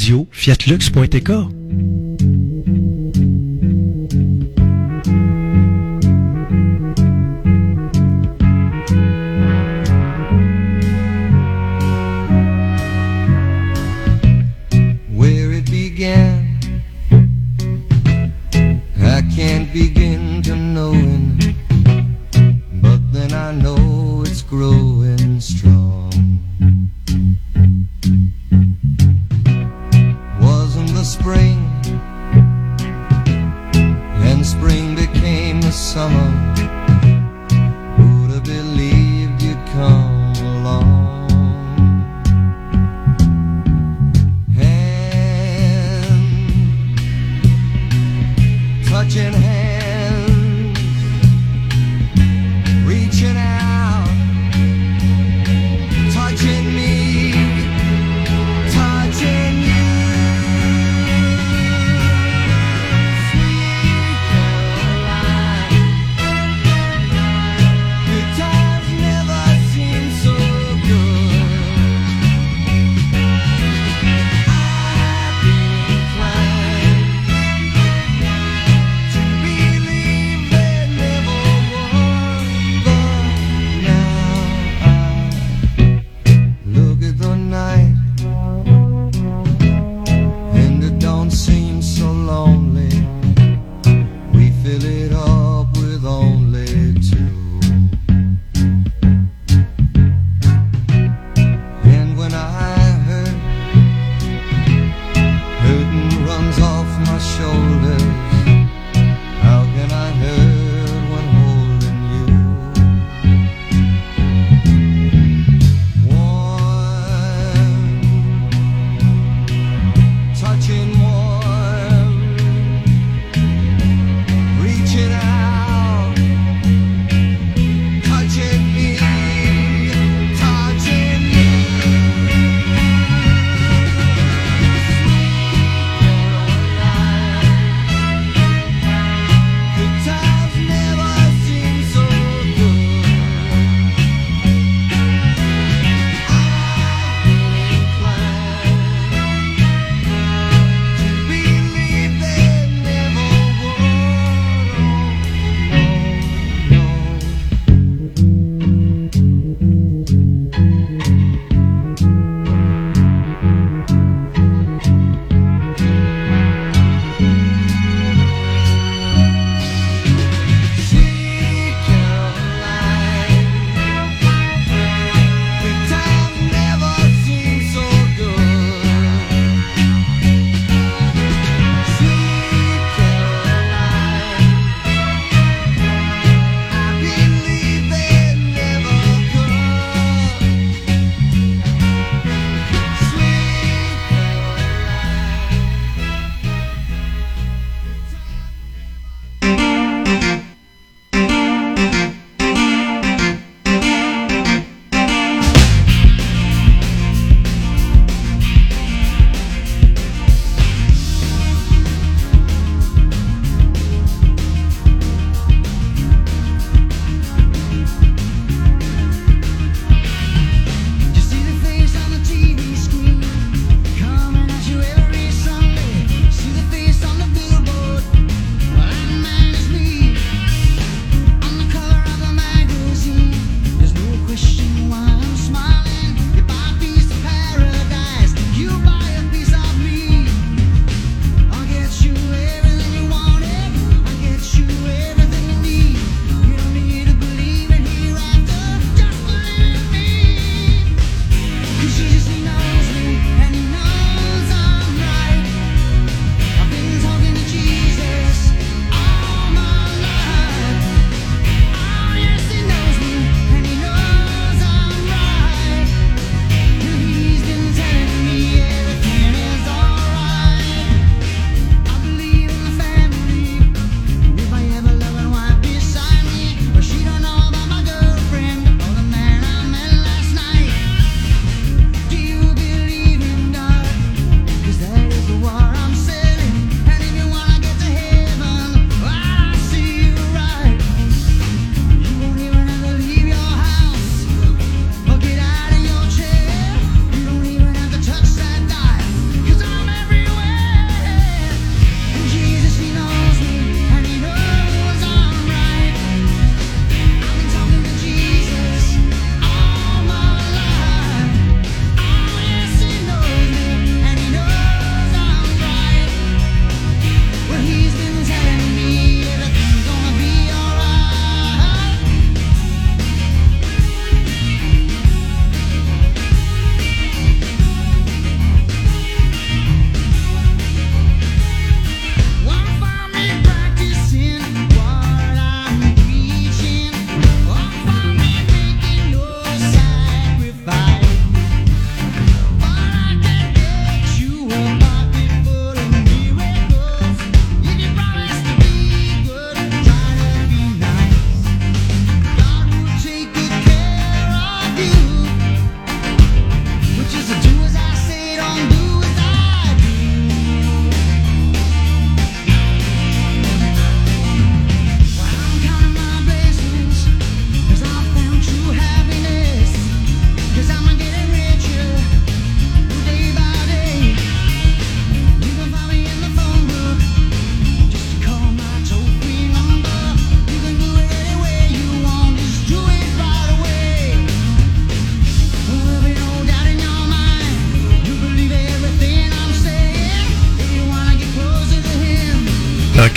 [SPEAKER 19] Radio fiatlux.tk.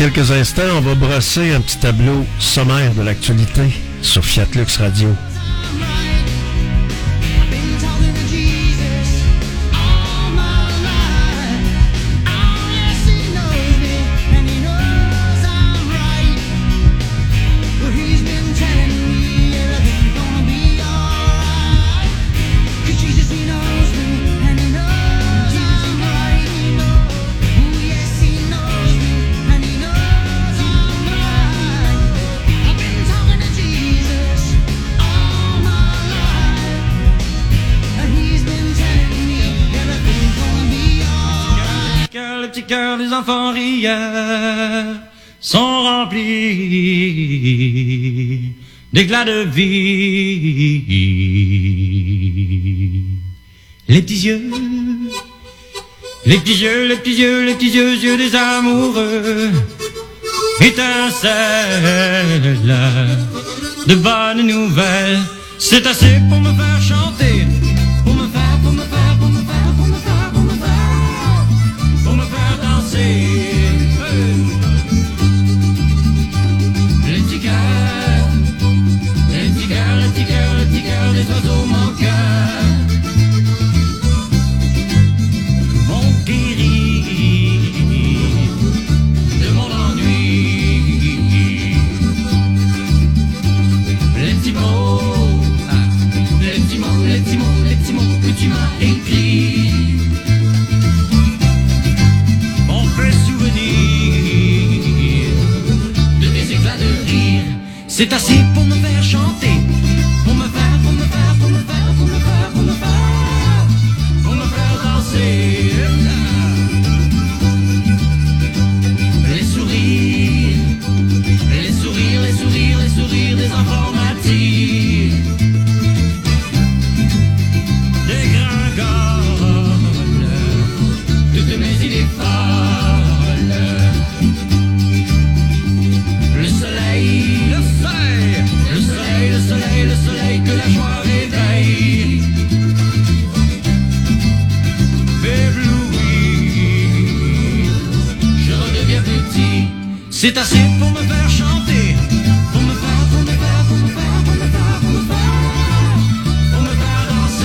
[SPEAKER 1] quelques instants, on va brosser un petit tableau sommaire de l'actualité sur Fiat Lux Radio.
[SPEAKER 20] D'éclats de vie. Les petits yeux, les petits yeux, les petits yeux, les petits yeux, yeux des amoureux étincellent de bonnes nouvelles. C'est assez pour me faire chanter. Senta-se C'est assez pour me faire chanter. Pour me faire, pour me faire, pour me faire, pour me faire, pour me faire, pour me faire danser.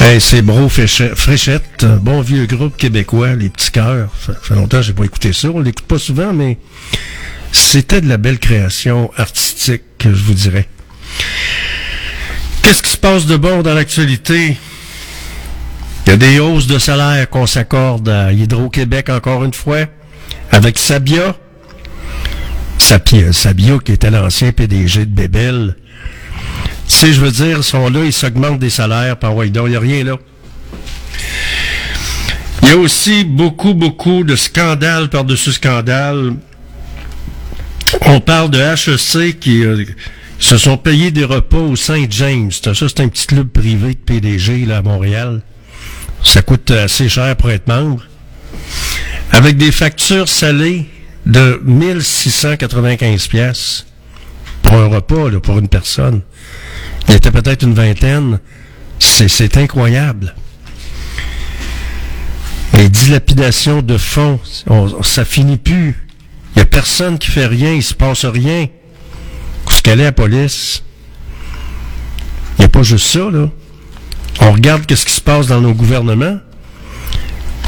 [SPEAKER 1] Hey, c'est Bro Fréchette, bon vieux groupe québécois, les petits cœurs. Ça fait longtemps que j'ai pas écouté ça. On l'écoute pas souvent, mais c'était de la belle création artistique, que je vous dirais. Qu'est-ce qui se passe de bon dans l'actualité? Il y a des hausses de salaire qu'on s'accorde à Hydro-Québec encore une fois, avec Sabia. Sabia, qui était l'ancien PDG de Bébel. Sais, je veux dire, ils sont là, ils s'augmentent des salaires par ouais, il n'y a rien là. Il y a aussi beaucoup, beaucoup de scandales par-dessus scandales. On parle de HEC qui euh, se sont payés des repas au Saint-James. Ça, c'est un petit club privé de PDG là, à Montréal. Ça coûte assez cher pour être membre. Avec des factures salées de 1695 pièces pour un repas, là, pour une personne. Il était peut-être une vingtaine. C'est, incroyable. Les dilapidations de fonds, on- ça finit plus. Il n'y a personne qui fait rien, il se passe rien. Qu'elle est la police? Il n'y a pas juste ça, là. On regarde qu'est-ce qui se passe dans nos gouvernements.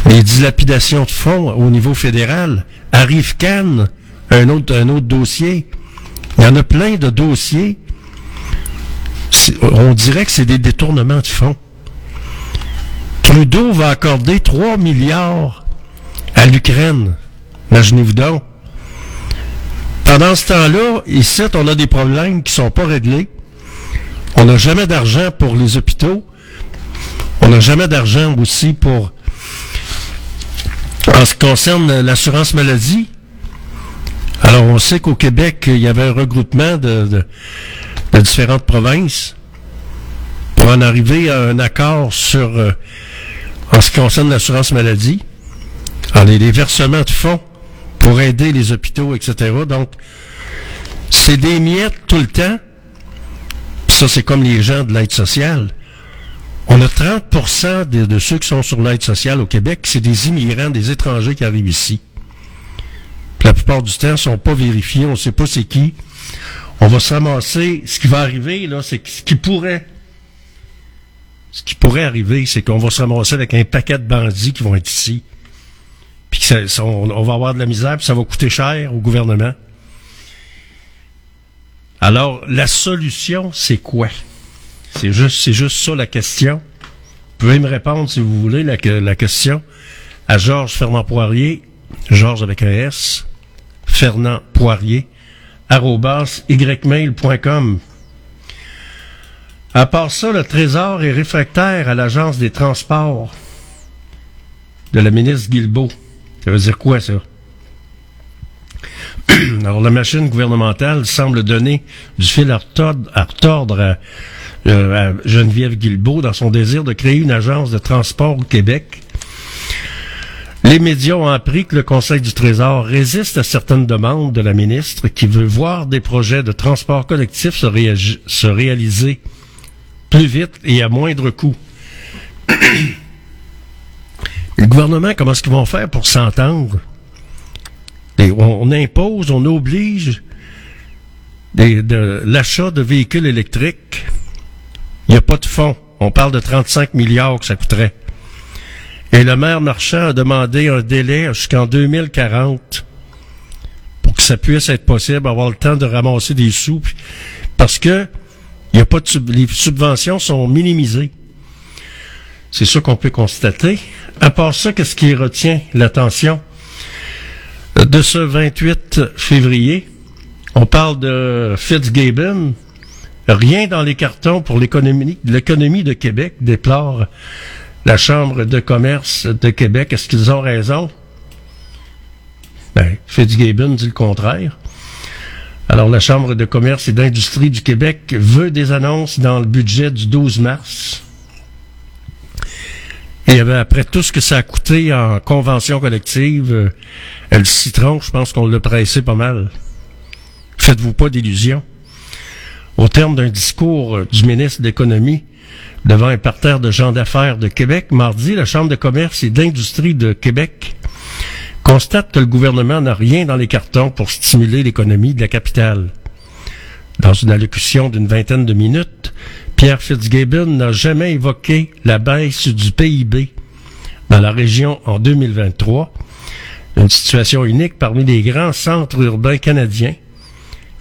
[SPEAKER 1] Les dilapidations de fonds au niveau fédéral. Arrive Cannes, un autre, un autre dossier. Il y en a plein de dossiers. On dirait que c'est des détournements de fonds. Trudeau va accorder 3 milliards à l'Ukraine. Imaginez-vous donc. Pendant ce temps-là, ici, on a des problèmes qui sont pas réglés. On n'a jamais d'argent pour les hôpitaux. On n'a jamais d'argent aussi pour... En ce qui concerne l'assurance maladie, alors on sait qu'au Québec, il y avait un regroupement de, différentes provinces pour en arriver à un accord sur, euh, en ce qui concerne l'assurance maladie, alors les, les versements de fonds pour aider les hôpitaux, etc. Donc, c'est des miettes tout le temps. Ça, c'est comme les gens de l'aide sociale. On a 30 de, de ceux qui sont sur l'aide sociale au Québec, c'est des immigrants, des étrangers qui arrivent ici. Puis la plupart du temps, ils sont pas vérifiés, on sait pas c'est qui. On va se ramasser. Ce qui va arriver, là, c'est ce qui pourrait. Ce qui pourrait arriver, c'est qu'on va se ramasser avec un paquet de bandits qui vont être ici. Puis on, va avoir de la misère, puis ça va coûter cher au gouvernement. Alors, la solution, c'est quoi? C'est juste, c'est juste ça la question. Vous pouvez me répondre, si vous voulez, la question à Georges Fernand Poirier, Georges avec un S, Fernand Poirier, arrobas ymail.com. À part ça, le Trésor est réfractaire à l'Agence des transports de la ministre Guilbeault. Ça veut dire quoi, ça? Alors, la machine gouvernementale semble donner du fil à retordre euh, à Geneviève Guilbeault dans son désir de créer une agence de transport au Québec. Les médias ont appris que le Conseil du Trésor résiste à certaines demandes de la ministre qui veut voir des projets de transport collectif se réaliser plus vite et à moindre coût. le gouvernement, comment est-ce qu'ils vont faire pour s'entendre? On, impose, on oblige de l'achat de véhicules électriques. Il n'y a pas de fonds. On parle de 35 milliards que ça coûterait. Et le maire Marchand a demandé un délai jusqu'en 2040 pour que ça puisse être possible, avoir le temps de ramasser des sous, parce que les subventions sont minimisées. C'est ça qu'on peut constater. À part ça, qu'est-ce qui retient l'attention? De ce 28 février? On parle de Fitzgibbon. Rien dans les cartons pour l'économie, l'économie de Québec, déplore la Chambre de commerce de Québec. Est-ce qu'ils ont raison? Ben, Fitzgibbon dit le contraire. Alors, la Chambre de commerce et d'industrie du Québec veut des annonces dans le budget du 12 mars. Et ben, après tout ce que ça a coûté en convention collective, euh, le citron, je pense qu'on l'a pressé pas mal. Faites-vous pas d'illusions. Au terme d'un discours euh, du ministre de l'Économie devant un parterre de gens d'affaires de Québec, mardi, la Chambre de commerce et d'industrie de Québec constate que le gouvernement n'a rien dans les cartons pour stimuler l'économie de la capitale. Dans une allocution d'une vingtaine de minutes, Pierre Fitzgibbon n'a jamais évoqué la baisse du PIB dans la région en 2023, une situation unique parmi les grands centres urbains canadiens,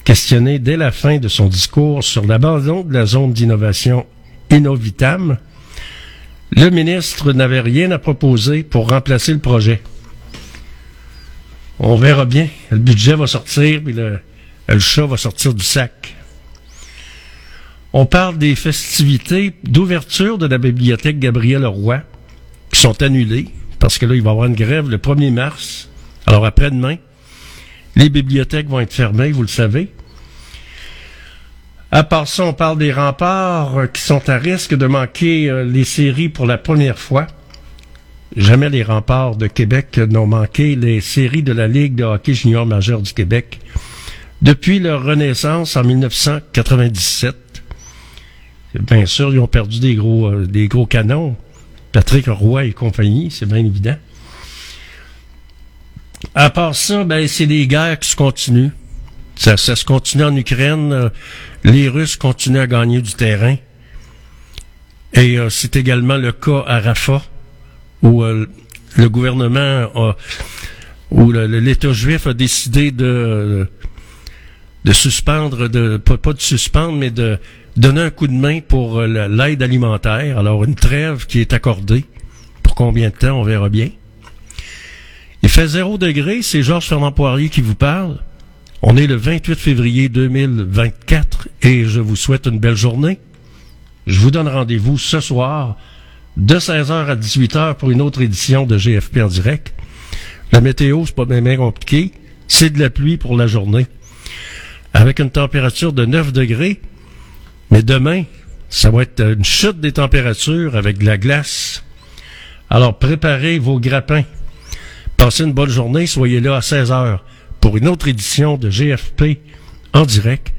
[SPEAKER 1] questionné dès la fin de son discours sur l'abandon de la zone d'innovation Innovitam, le ministre n'avait rien à proposer pour remplacer le projet. On verra bien. Le budget va sortir, puis le, le chat va sortir du sac. On parle des festivités d'ouverture de la bibliothèque Gabriel Roy qui sont annulées parce que là, il va y avoir une grève le 1er mars. Alors après-demain, les bibliothèques vont être fermées, vous le savez. À part ça, on parle des remparts euh, qui sont à risque de manquer euh, les séries pour la première fois. Jamais les remparts de Québec n'ont manqué les séries de la Ligue de hockey junior majeur du Québec depuis leur renaissance en 1997. Bien sûr, ils ont perdu des gros, euh, des gros canons. Patrick Roy et compagnie, c'est bien évident. À part ça, ben, c'est des guerres qui se continuent. Ça, ça se continue en Ukraine. euh, les Russes continuent à gagner du terrain. Et euh, c'est également le cas à Rafah, où euh, le gouvernement, a, où l'État juif a décidé de, de suspendre, de pas, de suspendre, mais de donner un coup de main pour euh, la- l'aide alimentaire. Alors une trêve qui est accordée. Pour combien de temps, on verra bien. Il fait zéro degré, c'est Georges Fernand Poirier qui vous parle. On est le 28 février 2024 et je vous souhaite une belle journée. Je vous donne rendez-vous ce soir de 16h à 18h pour une autre édition de GFP en direct. La météo, c'est pas bien, bien compliqué. C'est de la pluie pour la journée. Avec une température de 9 degrés. Mais demain, ça va être une chute des températures avec de la glace. Alors préparez vos grappins. Passez une bonne journée, soyez là à 16h pour une autre édition de GFP en direct,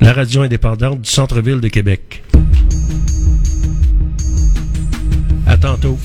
[SPEAKER 1] la radio indépendante du centre-ville de Québec. tantôt.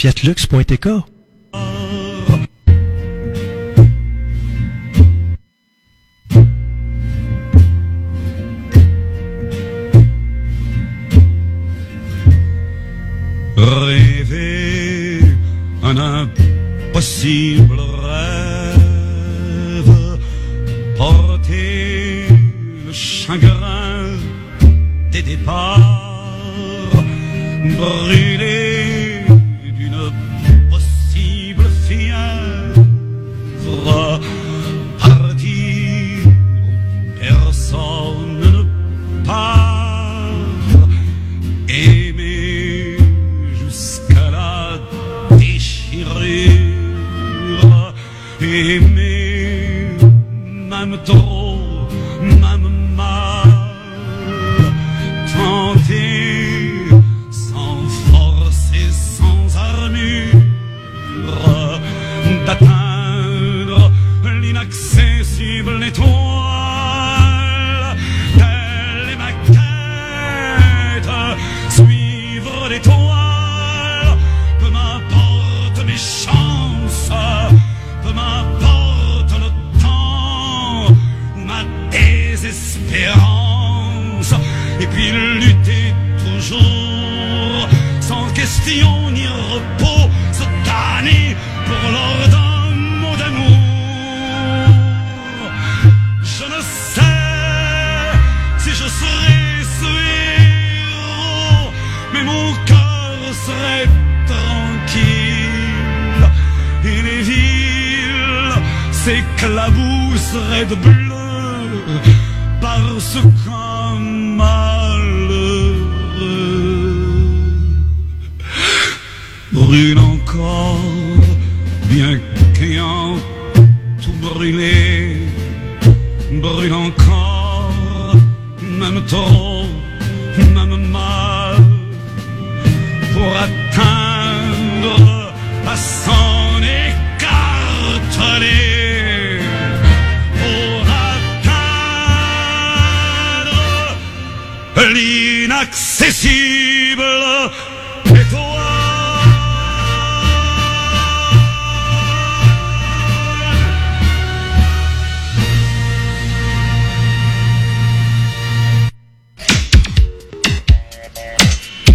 [SPEAKER 21] fiatlux.tk.
[SPEAKER 20] l'inaccessible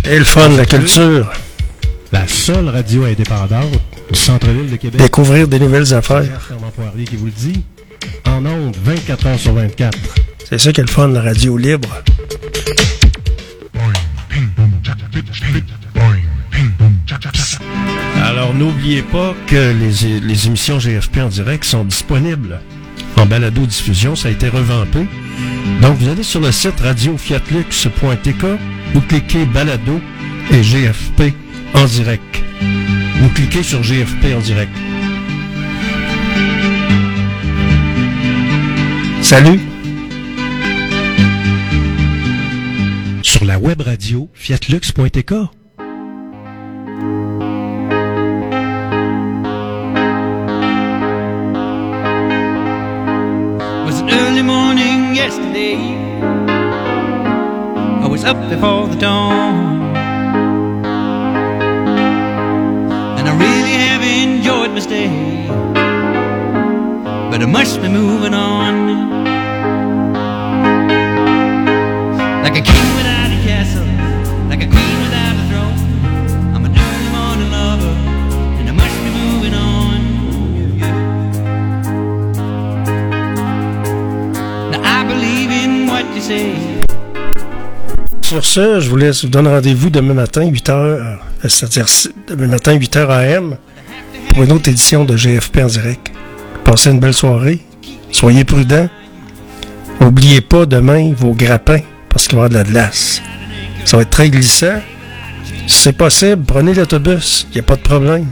[SPEAKER 20] Et
[SPEAKER 1] le fun, la culture.
[SPEAKER 21] La seule radio indépendante du centre-ville de Québec.
[SPEAKER 1] Découvrir des nouvelles affaires.
[SPEAKER 21] Fernand Poirier qui vous le dit. En ondes, 24 heures sur 24.
[SPEAKER 1] C'est ça qui est le fun, la radio libre. Alors, n'oubliez pas que les, émissions GFP en direct sont disponibles en balado-diffusion. Ça a été revampé. Donc, vous allez sur le site radiofiatlux.tk, vous cliquez balado et GFP en direct. Vous cliquez sur GFP en direct. Salut!
[SPEAKER 21] Sur la web radio fiatlux.tk.
[SPEAKER 15] early morning yesterday. I was up before the dawn. And I really have enjoyed my stay. But I must be moving on.
[SPEAKER 1] Sur ce, je vous laisse, vous donne rendez-vous demain matin, 8h, c'est-à-dire si- demain matin, 8h AM, pour une autre édition de GFP en direct. Passez une belle soirée. Soyez prudents. N'oubliez pas demain vos grappins, parce qu'il va y avoir de la glace. Ça va être très glissant. Si c'est possible, prenez l'autobus. Il n'y a pas de problème.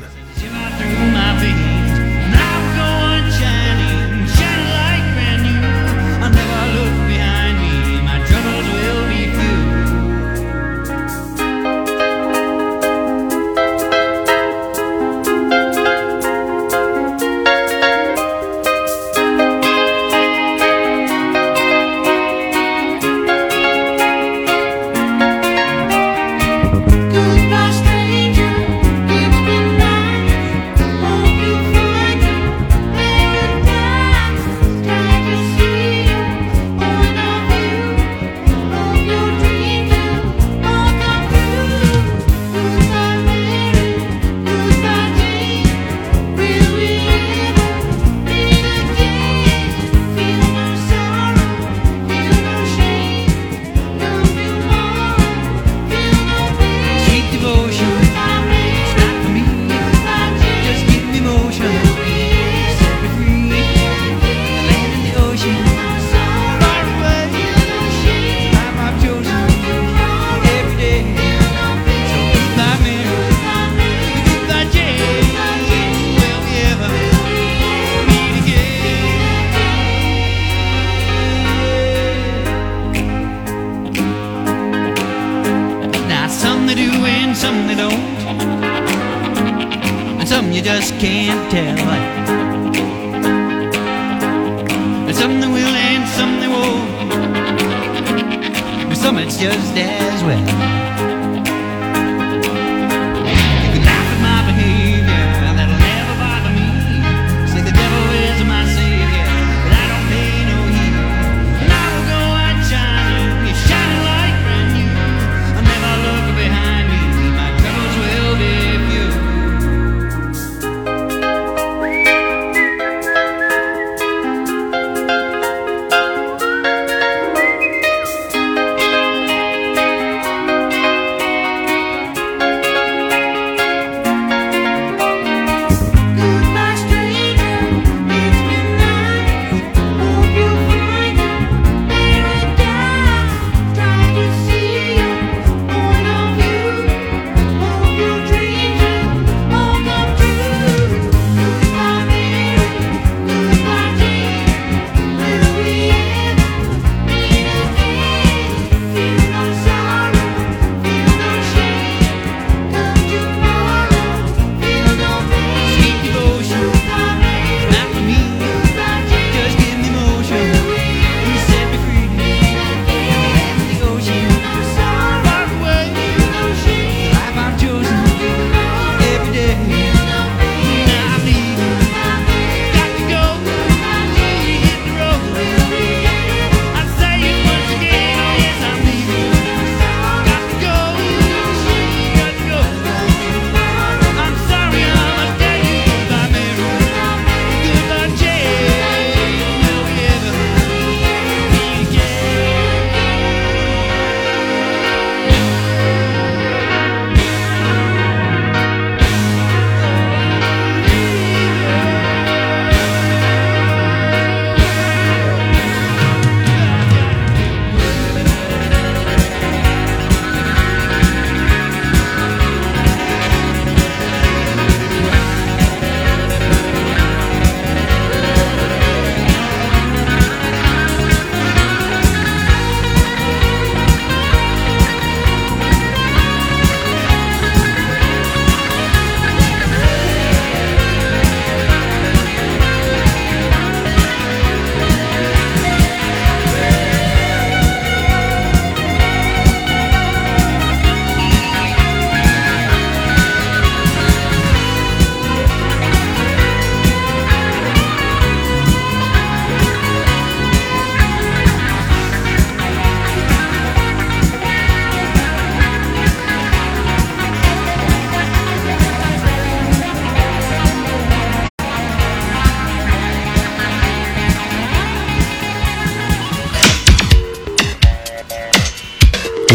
[SPEAKER 15] summit's just as well.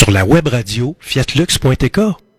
[SPEAKER 21] sur la web radio fiatlux.tk.